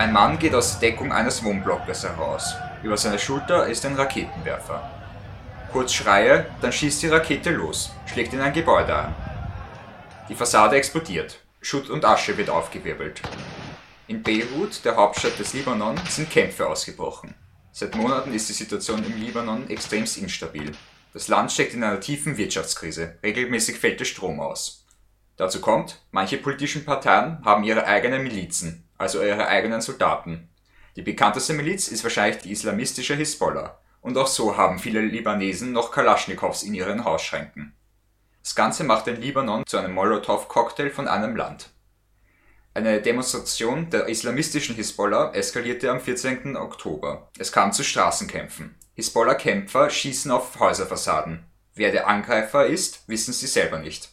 Ein Mann geht aus der Deckung eines Wohnblocks heraus. Über seiner Schulter ist ein Raketenwerfer. Kurz Schreie, dann schießt die Rakete los, schlägt in ein Gebäude ein. Die Fassade explodiert. Schutt und Asche wird aufgewirbelt. In Beirut, der Hauptstadt des Libanon, sind Kämpfe ausgebrochen. Seit Monaten ist die Situation im Libanon extremst instabil. Das Land steckt in einer tiefen Wirtschaftskrise. Regelmäßig fällt der Strom aus. Dazu kommt, manche politischen Parteien haben ihre eigenen Milizen, also ihre eigenen Soldaten. Die bekannteste Miliz ist wahrscheinlich die islamistische Hisbollah. Und auch so haben viele Libanesen noch Kalaschnikows in ihren Hausschränken. Das Ganze macht den Libanon zu einem Molotow-Cocktail von einem Land. Eine Demonstration der islamistischen Hisbollah eskalierte am 14. Oktober. Es kam zu Straßenkämpfen. Hisbollah-Kämpfer schießen auf Häuserfassaden. Wer der Angreifer ist, wissen sie selber nicht.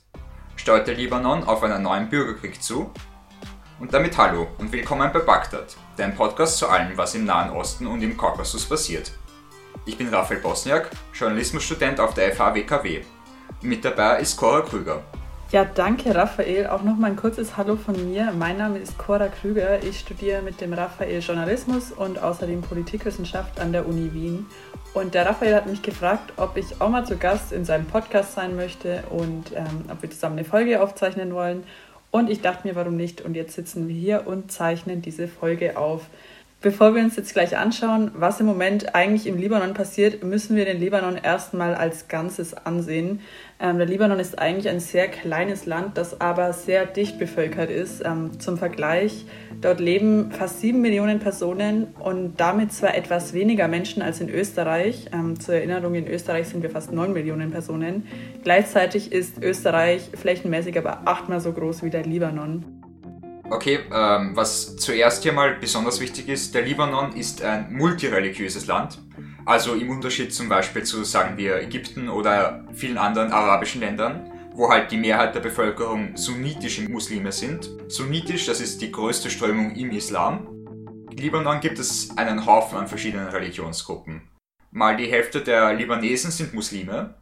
Steuert der Libanon auf einen neuen Bürgerkrieg zu? Und damit hallo und willkommen bei Bagdad, dein Podcast zu allem, was im Nahen Osten und im Kaukasus passiert. Ich bin Raphael Bosniak, Journalismusstudent auf der FH WKW. Mit dabei ist Cora Krüger. Ja, danke Raphael. Auch nochmal ein kurzes Hallo von mir. Mein Name ist Cora Krüger. Ich studiere mit dem Raphael Journalismus und außerdem Politikwissenschaft an der Uni Wien. Und der Raphael hat mich gefragt, ob ich auch mal zu Gast in seinem Podcast sein möchte und ähm, ob wir zusammen eine Folge aufzeichnen wollen. Und ich dachte mir, warum nicht? Und jetzt sitzen wir hier und zeichnen diese Folge auf. Bevor wir uns jetzt gleich anschauen, was im Moment eigentlich im Libanon passiert, müssen wir den Libanon erstmal als Ganzes ansehen. Ähm, der Libanon ist eigentlich ein sehr kleines Land, das aber sehr dicht bevölkert ist. Ähm, zum Vergleich, dort leben fast sieben Millionen Personen und damit zwar etwas weniger Menschen als in Österreich. Ähm, zur Erinnerung, in Österreich sind wir fast neun Millionen Personen. Gleichzeitig ist Österreich flächenmäßig aber achtmal so groß wie der Libanon. Okay, ähm, was zuerst hier mal besonders wichtig ist, der Libanon ist ein multireligiöses Land. Also im Unterschied zum Beispiel zu, sagen wir, Ägypten oder vielen anderen arabischen Ländern, wo halt die Mehrheit der Bevölkerung sunnitische Muslime sind. Sunnitisch, das ist die größte Strömung im Islam. Im Libanon gibt es einen Haufen an verschiedenen Religionsgruppen. Mal die Hälfte der Libanesen sind Muslime,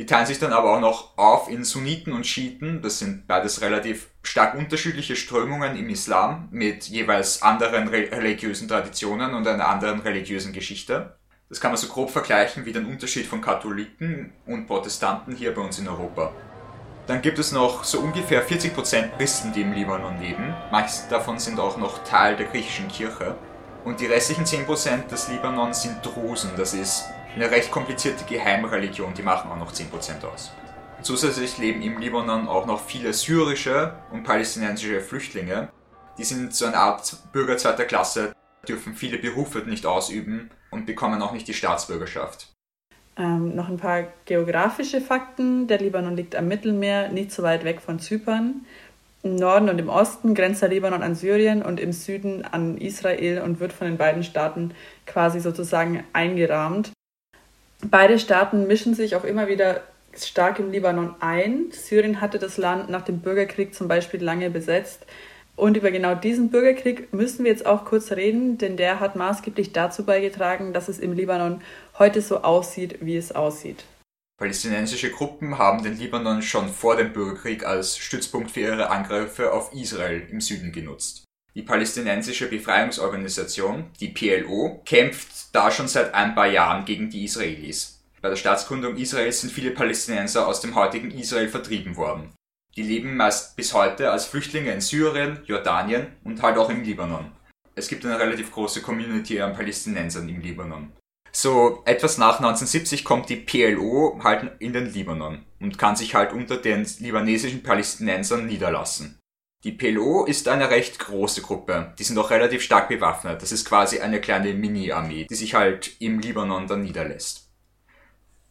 die teilen sich dann aber auch noch auf in Sunniten und Schiiten. Das sind beides relativ stark unterschiedliche Strömungen im Islam mit jeweils anderen religiösen Traditionen und einer anderen religiösen Geschichte. Das kann man so grob vergleichen wie den Unterschied von Katholiken und Protestanten hier bei uns in Europa. Dann gibt es noch so ungefähr 40% Christen, die im Libanon leben. Manche davon sind auch noch Teil der griechischen Kirche. Und die restlichen 10% des Libanon sind Drusen, das ist eine recht komplizierte Geheimreligion, die machen auch noch 10% aus. Zusätzlich leben im Libanon auch noch viele syrische und palästinensische Flüchtlinge. Die sind so eine Art Bürger zweiter Klasse, dürfen viele Berufe nicht ausüben und bekommen auch nicht die Staatsbürgerschaft. Ähm, noch ein paar geografische Fakten. Der Libanon liegt am Mittelmeer, nicht so weit weg von Zypern. Im Norden und im Osten grenzt der Libanon an Syrien und im Süden an Israel und wird von den beiden Staaten quasi sozusagen eingerahmt. Beide Staaten mischen sich auch immer wieder stark im Libanon ein. Syrien hatte das Land nach dem Bürgerkrieg zum Beispiel lange besetzt. Und über genau diesen Bürgerkrieg müssen wir jetzt auch kurz reden, denn der hat maßgeblich dazu beigetragen, dass es im Libanon heute so aussieht, wie es aussieht. Palästinensische Gruppen haben den Libanon schon vor dem Bürgerkrieg als Stützpunkt für ihre Angriffe auf Israel im Süden genutzt. Die palästinensische Befreiungsorganisation, die PLO, kämpft da schon seit ein paar Jahren gegen die Israelis. Bei der Staatsgründung Israels sind viele Palästinenser aus dem heutigen Israel vertrieben worden. Die leben meist bis heute als Flüchtlinge in Syrien, Jordanien und halt auch im Libanon. Es gibt eine relativ große Community an Palästinensern im Libanon. So etwas nach 1970 kommt die PLO halt in den Libanon und kann sich halt unter den libanesischen Palästinensern niederlassen. Die PLO ist eine recht große Gruppe. Die sind auch relativ stark bewaffnet. Das ist quasi eine kleine Mini-Armee, die sich halt im Libanon dann niederlässt.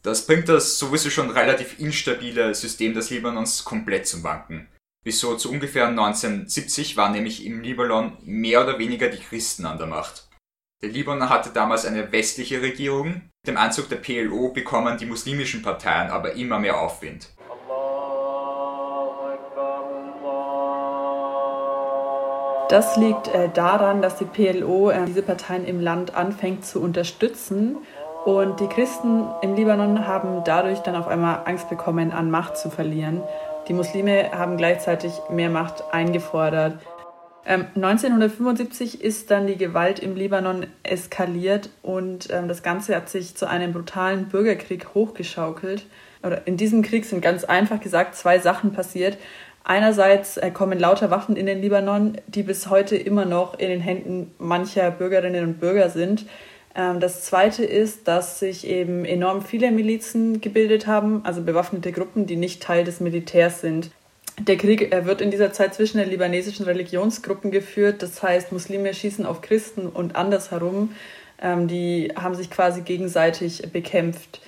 Das bringt das sowieso schon relativ instabile System des Libanons komplett zum Wanken. Bis so zu ungefähr 1970 waren nämlich im Libanon mehr oder weniger die Christen an der Macht. Der Libanon hatte damals eine westliche Regierung. Mit dem Einzug der PLO bekommen die muslimischen Parteien aber immer mehr Aufwind. Das liegt äh, daran, dass die PLO äh, diese Parteien im Land anfängt zu unterstützen. Und die Christen im Libanon haben dadurch dann auf einmal Angst bekommen, an Macht zu verlieren. Die Muslime haben gleichzeitig mehr Macht eingefordert. Ähm, 1975 ist dann die Gewalt im Libanon eskaliert und ähm, das Ganze hat sich zu einem brutalen Bürgerkrieg hochgeschaukelt. Oder in diesem Krieg sind ganz einfach gesagt zwei Sachen passiert. Einerseits äh, kommen lauter Waffen in den Libanon, die bis heute immer noch in den Händen mancher Bürgerinnen und Bürger sind. Ähm, das Zweite ist, dass sich eben enorm viele Milizen gebildet haben, also bewaffnete Gruppen, die nicht Teil des Militärs sind. Der Krieg wird in dieser Zeit zwischen den libanesischen Religionsgruppen geführt, das heißt, Muslime schießen auf Christen und andersherum. Ähm, die haben sich quasi gegenseitig bekämpft.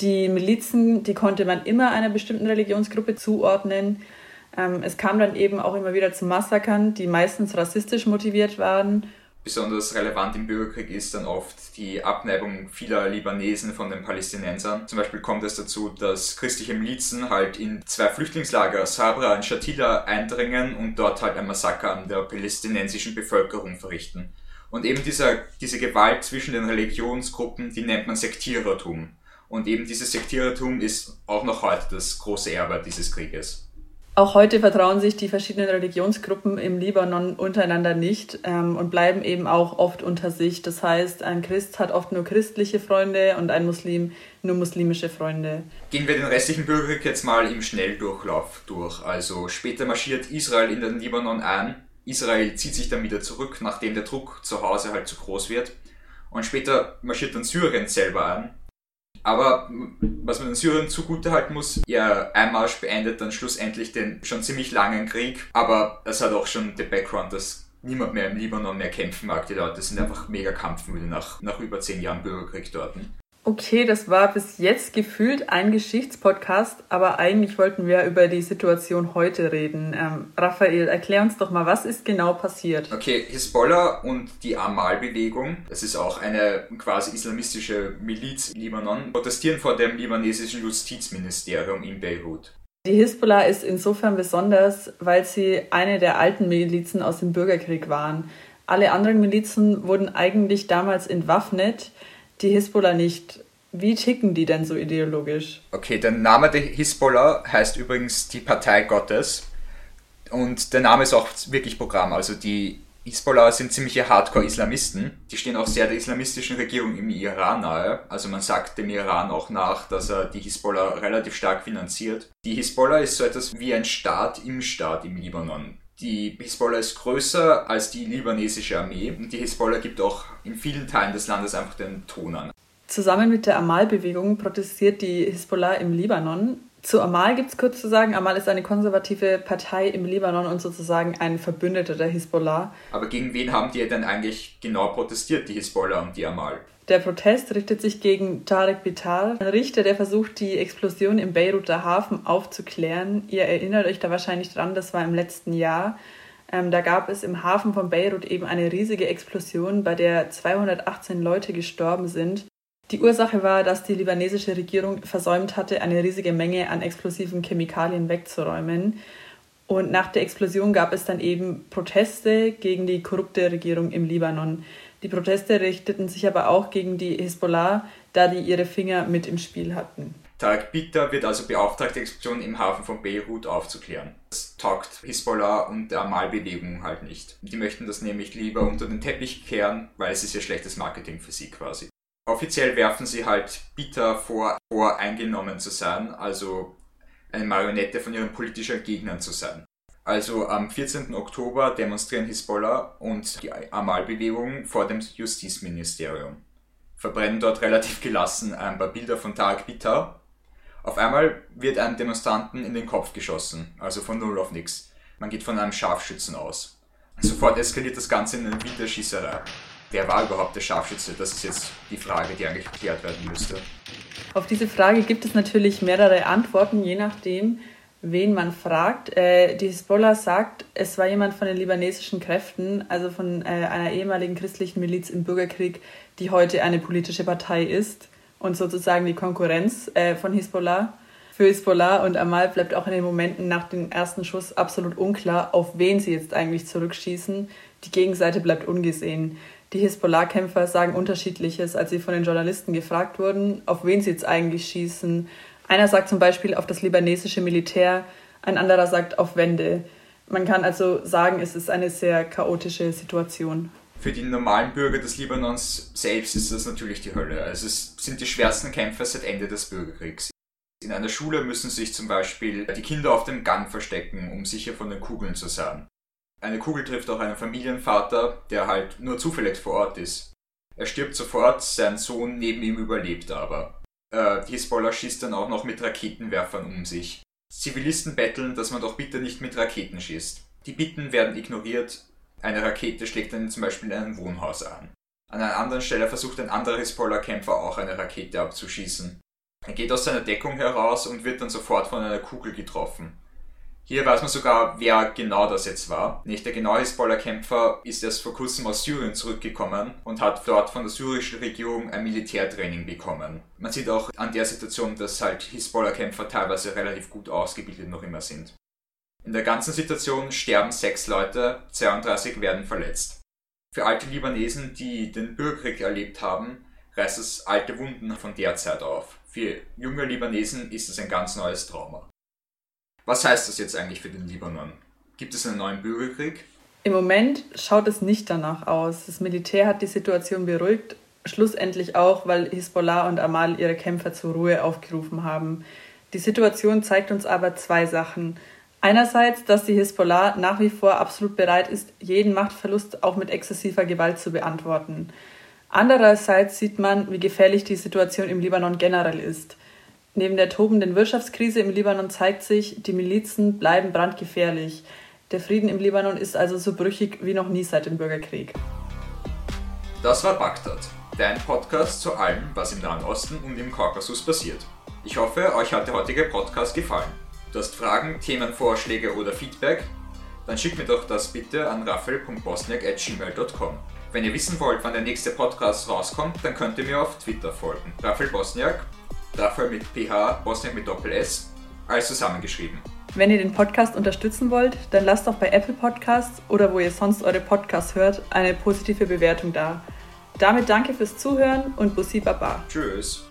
Die Milizen, die konnte man immer einer bestimmten Religionsgruppe zuordnen. Ähm, es kam dann eben auch immer wieder zu Massakern, die meistens rassistisch motiviert waren. Besonders relevant im Bürgerkrieg ist dann oft die Abneigung vieler Libanesen von den Palästinensern. Zum Beispiel kommt es dazu, dass christliche Milizen halt in zwei Flüchtlingslager, Sabra und Shatila, eindringen und dort halt ein Massaker an der palästinensischen Bevölkerung verrichten. Und eben dieser, diese Gewalt zwischen den Religionsgruppen, die nennt man Sektierertum. Und eben dieses Sektierertum ist auch noch heute das große Erbe dieses Krieges. Auch heute vertrauen sich die verschiedenen Religionsgruppen im Libanon untereinander nicht ähm, und bleiben eben auch oft unter sich. Das heißt, ein Christ hat oft nur christliche Freunde und ein Muslim nur muslimische Freunde. Gehen wir den restlichen Bürgerkrieg jetzt mal im Schnelldurchlauf durch. Also später marschiert Israel in den Libanon ein. Israel zieht sich dann wieder zurück, nachdem der Druck zu Hause halt zu groß wird. Und später marschiert dann Syrien selber ein. Aber was man den Syrern zugutehalten muss, ihr Einmarsch beendet dann schlussendlich den schon ziemlich langen Krieg. Aber es hat auch schon den Background, dass niemand mehr im Libanon mehr kämpfen mag. Die Leute sind einfach mega kampfmüde nach, nach über zehn Jahren Bürgerkrieg dort. Okay, das war bis jetzt gefühlt ein Geschichtspodcast, aber eigentlich wollten wir über die Situation heute reden. Ähm, Raphael, erklär uns doch mal, was ist genau passiert? Okay, Hisbollah und die Amal-Bewegung, das ist auch eine quasi islamistische Miliz in Libanon, protestieren vor dem libanesischen Justizministerium in Beirut. Die Hisbollah ist insofern besonders, weil sie eine der alten Milizen aus dem Bürgerkrieg waren. Alle anderen Milizen wurden eigentlich damals entwaffnet die Hisbollah nicht. Wie ticken die denn so ideologisch? Okay, der Name der Hisbollah heißt übrigens die Partei Gottes. Und der Name ist auch wirklich Programm. Also die Hisbollah sind ziemliche Hardcore-Islamisten. Die stehen auch sehr der islamistischen Regierung im Iran nahe. Also man sagt dem Iran auch nach, dass er die Hisbollah relativ stark finanziert. Die Hisbollah ist so etwas wie ein Staat im Staat im Libanon. Die Hisbollah ist größer als die libanesische Armee und die Hisbollah gibt auch in vielen Teilen des Landes einfach den Ton an. Zusammen mit der Amal-Bewegung protestiert die Hisbollah im Libanon. Zu Amal gibt es kurz zu sagen, Amal ist eine konservative Partei im Libanon und sozusagen ein Verbündeter der Hisbollah. Aber gegen wen haben die denn eigentlich genau protestiert, die Hisbollah und die Amal? Der Protest richtet sich gegen Tarek Bitar, ein Richter, der versucht, die Explosion im Beiruter Hafen aufzuklären. Ihr erinnert euch da wahrscheinlich dran, das war im letzten Jahr. Ähm, da gab es im Hafen von Beirut eben eine riesige Explosion, bei der 218 Leute gestorben sind. Die Ursache war, dass die libanesische Regierung versäumt hatte, eine riesige Menge an explosiven Chemikalien wegzuräumen. Und nach der Explosion gab es dann eben Proteste gegen die korrupte Regierung im Libanon. Die Proteste richteten sich aber auch gegen die Hisbollah, da die ihre Finger mit im Spiel hatten. Tarek Bitter wird also beauftragt, die Explosion im Hafen von Beirut aufzuklären. Das taugt Hisbollah und der Amal-Bewegung halt nicht. Die möchten das nämlich lieber unter den Teppich kehren, weil es ist ja schlechtes Marketing für sie quasi. Offiziell werfen sie halt Bitter vor, voreingenommen zu sein, also eine Marionette von ihren politischen Gegnern zu sein. Also am 14. Oktober demonstrieren Hisbollah und die Amal-Bewegung vor dem Justizministerium. Verbrennen dort relativ gelassen ein paar Bilder von Tarek Bitar. Auf einmal wird einem Demonstranten in den Kopf geschossen, also von null auf nix. Man geht von einem Scharfschützen aus. Sofort eskaliert das Ganze in eine Winterschießerei. Wer war überhaupt der Scharfschütze? Das ist jetzt die Frage, die eigentlich geklärt werden müsste. Auf diese Frage gibt es natürlich mehrere Antworten, je nachdem, wen man fragt. Äh, die Hisbollah sagt, es war jemand von den libanesischen Kräften, also von äh, einer ehemaligen christlichen Miliz im Bürgerkrieg, die heute eine politische Partei ist und sozusagen die Konkurrenz äh, von Hisbollah. Für Hisbollah und Amal bleibt auch in den Momenten nach dem ersten Schuss absolut unklar, auf wen sie jetzt eigentlich zurückschießen. Die Gegenseite bleibt ungesehen. Die Hisbollah-Kämpfer sagen unterschiedliches, als sie von den Journalisten gefragt wurden, auf wen sie jetzt eigentlich schießen, einer sagt zum Beispiel auf das libanesische Militär, ein anderer sagt auf Wände. Man kann also sagen, es ist eine sehr chaotische Situation. Für die normalen Bürger des Libanons selbst ist das natürlich die Hölle. Also es sind die schwersten Kämpfe seit Ende des Bürgerkriegs. In einer Schule müssen sich zum Beispiel die Kinder auf dem Gang verstecken, um sicher von den Kugeln zu sein. Eine Kugel trifft auch einen Familienvater, der halt nur zufällig vor Ort ist. Er stirbt sofort, sein Sohn neben ihm überlebt aber. Äh, Hisbollah schießt dann auch noch mit Raketenwerfern um sich. Zivilisten betteln, dass man doch bitte nicht mit Raketen schießt. Die Bitten werden ignoriert, eine Rakete schlägt dann zum Beispiel in einem Wohnhaus an. An einer anderen Stelle versucht ein anderer Hisbollah-Kämpfer auch eine Rakete abzuschießen. Er geht aus seiner Deckung heraus und wird dann sofort von einer Kugel getroffen. Hier weiß man sogar, wer genau das jetzt war. Nicht der genaue Hisbollah-Kämpfer ist erst vor kurzem aus Syrien zurückgekommen und hat dort von der syrischen Regierung ein Militärtraining bekommen. Man sieht auch an der Situation, dass halt Hisbollah-Kämpfer teilweise relativ gut ausgebildet noch immer sind. In der ganzen Situation sterben sechs Leute, 32 werden verletzt. Für alte Libanesen, die den Bürgerkrieg erlebt haben, reißt es alte Wunden von der Zeit auf. Für junge Libanesen ist es ein ganz neues Trauma. Was heißt das jetzt eigentlich für den Libanon? Gibt es einen neuen Bürgerkrieg? Im Moment schaut es nicht danach aus. Das Militär hat die Situation beruhigt, schlussendlich auch, weil Hisbollah und Amal ihre Kämpfer zur Ruhe aufgerufen haben. Die Situation zeigt uns aber zwei Sachen. Einerseits, dass die Hisbollah nach wie vor absolut bereit ist, jeden Machtverlust auch mit exzessiver Gewalt zu beantworten. Andererseits sieht man, wie gefährlich die Situation im Libanon generell ist. Neben der tobenden Wirtschaftskrise im Libanon zeigt sich, die Milizen bleiben brandgefährlich. Der Frieden im Libanon ist also so brüchig wie noch nie seit dem Bürgerkrieg. Das war Bagdad, dein Podcast zu allem, was im Nahen Osten und im Kaukasus passiert. Ich hoffe, euch hat der heutige Podcast gefallen. Du hast Fragen, Themenvorschläge oder Feedback? Dann schick mir doch das bitte an raphael.bosniak.gmail.com. Wenn ihr wissen wollt, wann der nächste Podcast rauskommt, dann könnt ihr mir auf Twitter folgen. Raphael Bosniak, Raphael mit PH, Bosniak mit Doppel S, alles zusammengeschrieben. Wenn ihr den Podcast unterstützen wollt, dann lasst doch bei Apple Podcasts oder wo ihr sonst eure Podcasts hört, eine positive Bewertung da. Damit danke fürs Zuhören und Bussi Baba. Tschüss.